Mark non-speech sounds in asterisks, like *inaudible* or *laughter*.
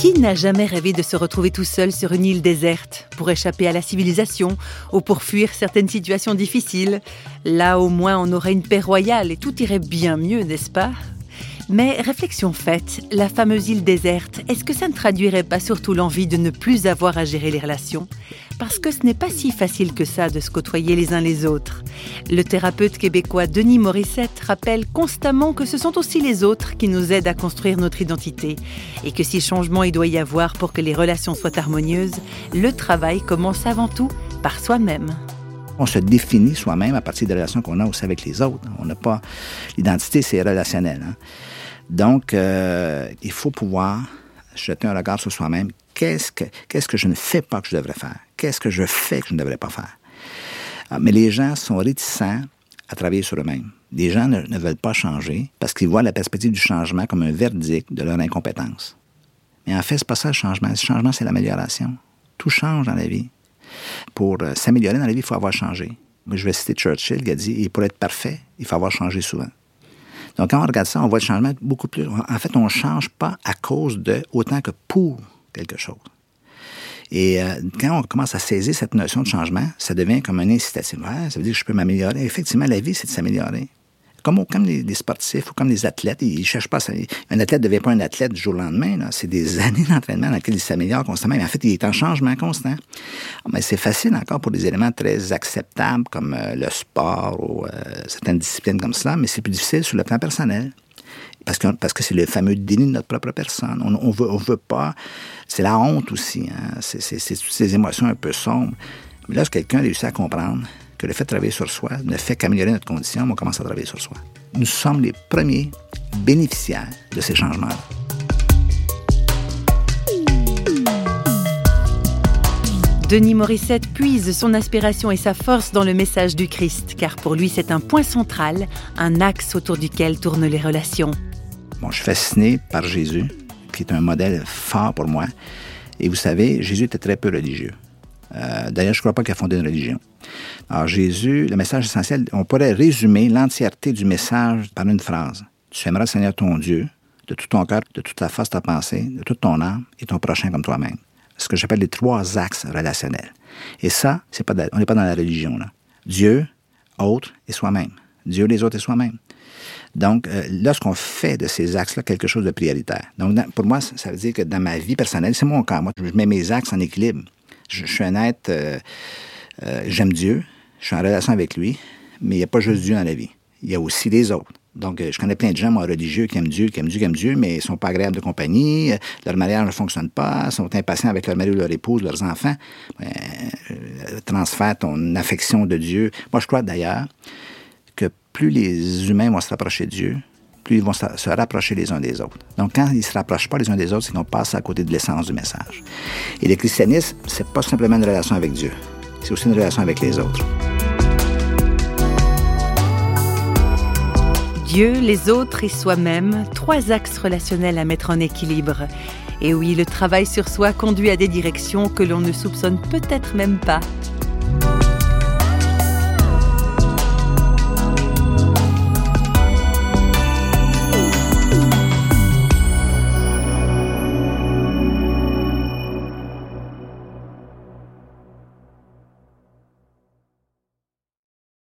Qui n'a jamais rêvé de se retrouver tout seul sur une île déserte pour échapper à la civilisation ou pour fuir certaines situations difficiles? Là au moins on aurait une paix royale et tout irait bien mieux, n'est-ce pas? Mais réflexion faite, la fameuse île déserte, est-ce que ça ne traduirait pas surtout l'envie de ne plus avoir à gérer les relations? Parce que ce n'est pas si facile que ça de se côtoyer les uns les autres. Le thérapeute québécois Denis Morissette rappelle constamment que ce sont aussi les autres qui nous aident à construire notre identité et que si changement il doit y avoir pour que les relations soient harmonieuses, le travail commence avant tout par soi-même. On se définit soi-même à partir des relations qu'on a aussi avec les autres. On n'a pas l'identité, c'est relationnel. Hein. Donc, euh, il faut pouvoir jeter un regard sur soi-même. Qu'est-ce que, qu'est-ce que je ne fais pas que je devrais faire? Qu'est-ce que je fais que je ne devrais pas faire? Ah, mais les gens sont réticents à travailler sur eux-mêmes. Les gens ne, veulent pas changer parce qu'ils voient la perspective du changement comme un verdict de leur incompétence. Mais en fait, c'est pas ça le changement. Le changement, c'est l'amélioration. Tout change dans la vie. Pour euh, s'améliorer dans la vie, il faut avoir changé. Je vais citer Churchill qui a dit, pour être parfait, il faut avoir changé souvent. Donc, quand on regarde ça, on voit le changement beaucoup plus. En fait, on ne change pas à cause de autant que pour quelque chose. Et euh, quand on commence à saisir cette notion de changement, ça devient comme un incitatif. ça veut dire que je peux m'améliorer. Effectivement, la vie, c'est de s'améliorer comme, comme les, sportifs ou comme les athlètes, ils cherchent pas. Un athlète ne devient pas un athlète du jour au lendemain. C'est des *laughs* années d'entraînement dans lesquelles il s'améliore constamment. Mais en fait, il est en changement constant. Ah, mais c'est facile encore pour des éléments très acceptables comme euh, le sport ou euh, certaines disciplines comme cela, mais c'est plus difficile sur le plan personnel. Parce que, parce que c'est le fameux déni de notre propre personne. On ne veut, on veut pas. C'est la honte aussi. Hein? C'est toutes ces émotions un peu sombres. Mais là, quelqu'un réussit à comprendre que le fait de travailler sur soi ne fait qu'améliorer notre condition, on commence à travailler sur soi. Nous sommes les premiers bénéficiaires de ces changements-là. Denis Morissette puise son aspiration et sa force dans le message du Christ, car pour lui c'est un point central, un axe autour duquel tournent les relations. Bon, je suis fasciné par Jésus, qui est un modèle fort pour moi. Et vous savez, Jésus était très peu religieux. Euh, d'ailleurs, je ne crois pas qu'il a fondé une religion. Alors, Jésus, le message essentiel, on pourrait résumer l'entièreté du message par une phrase. Tu aimeras le Seigneur ton Dieu de tout ton cœur, de toute ta force, ta pensée, de toute ton âme et ton prochain comme toi-même. Ce que j'appelle les trois axes relationnels. Et ça, pas on n'est pas dans la religion. Là. Dieu, autre et soi-même. Dieu, les autres et soi-même. Donc, euh, lorsqu'on fait de ces axes-là quelque chose de prioritaire. Donc, pour moi, ça veut dire que dans ma vie personnelle, c'est mon cas. Moi, je mets mes axes en équilibre. Je, suis être, euh, euh, j'aime Dieu, je suis en relation avec lui, mais il n'y a pas juste Dieu dans la vie. Il y a aussi les autres. Donc, euh, je connais plein de gens, moi, religieux, qui aiment Dieu, qui aiment Dieu, qui aiment Dieu, mais ils sont pas agréables de compagnie, leur mariage ne fonctionne pas, sont impatients avec leur mari ou leur épouse, leurs enfants. Euh, transfère ton affection de Dieu. Moi, je crois d'ailleurs que plus les humains vont se rapprocher de Dieu, plus ils vont se rapprocher les uns des autres. Donc, quand ils ne se rapprochent pas les uns des autres, c'est qu'on passe à côté de l'essence du message. Et le christianisme, c'est pas simplement une relation avec Dieu, c'est aussi une relation avec les autres. Dieu, les autres et soi-même, trois axes relationnels à mettre en équilibre. Et oui, le travail sur soi conduit à des directions que l'on ne soupçonne peut-être même pas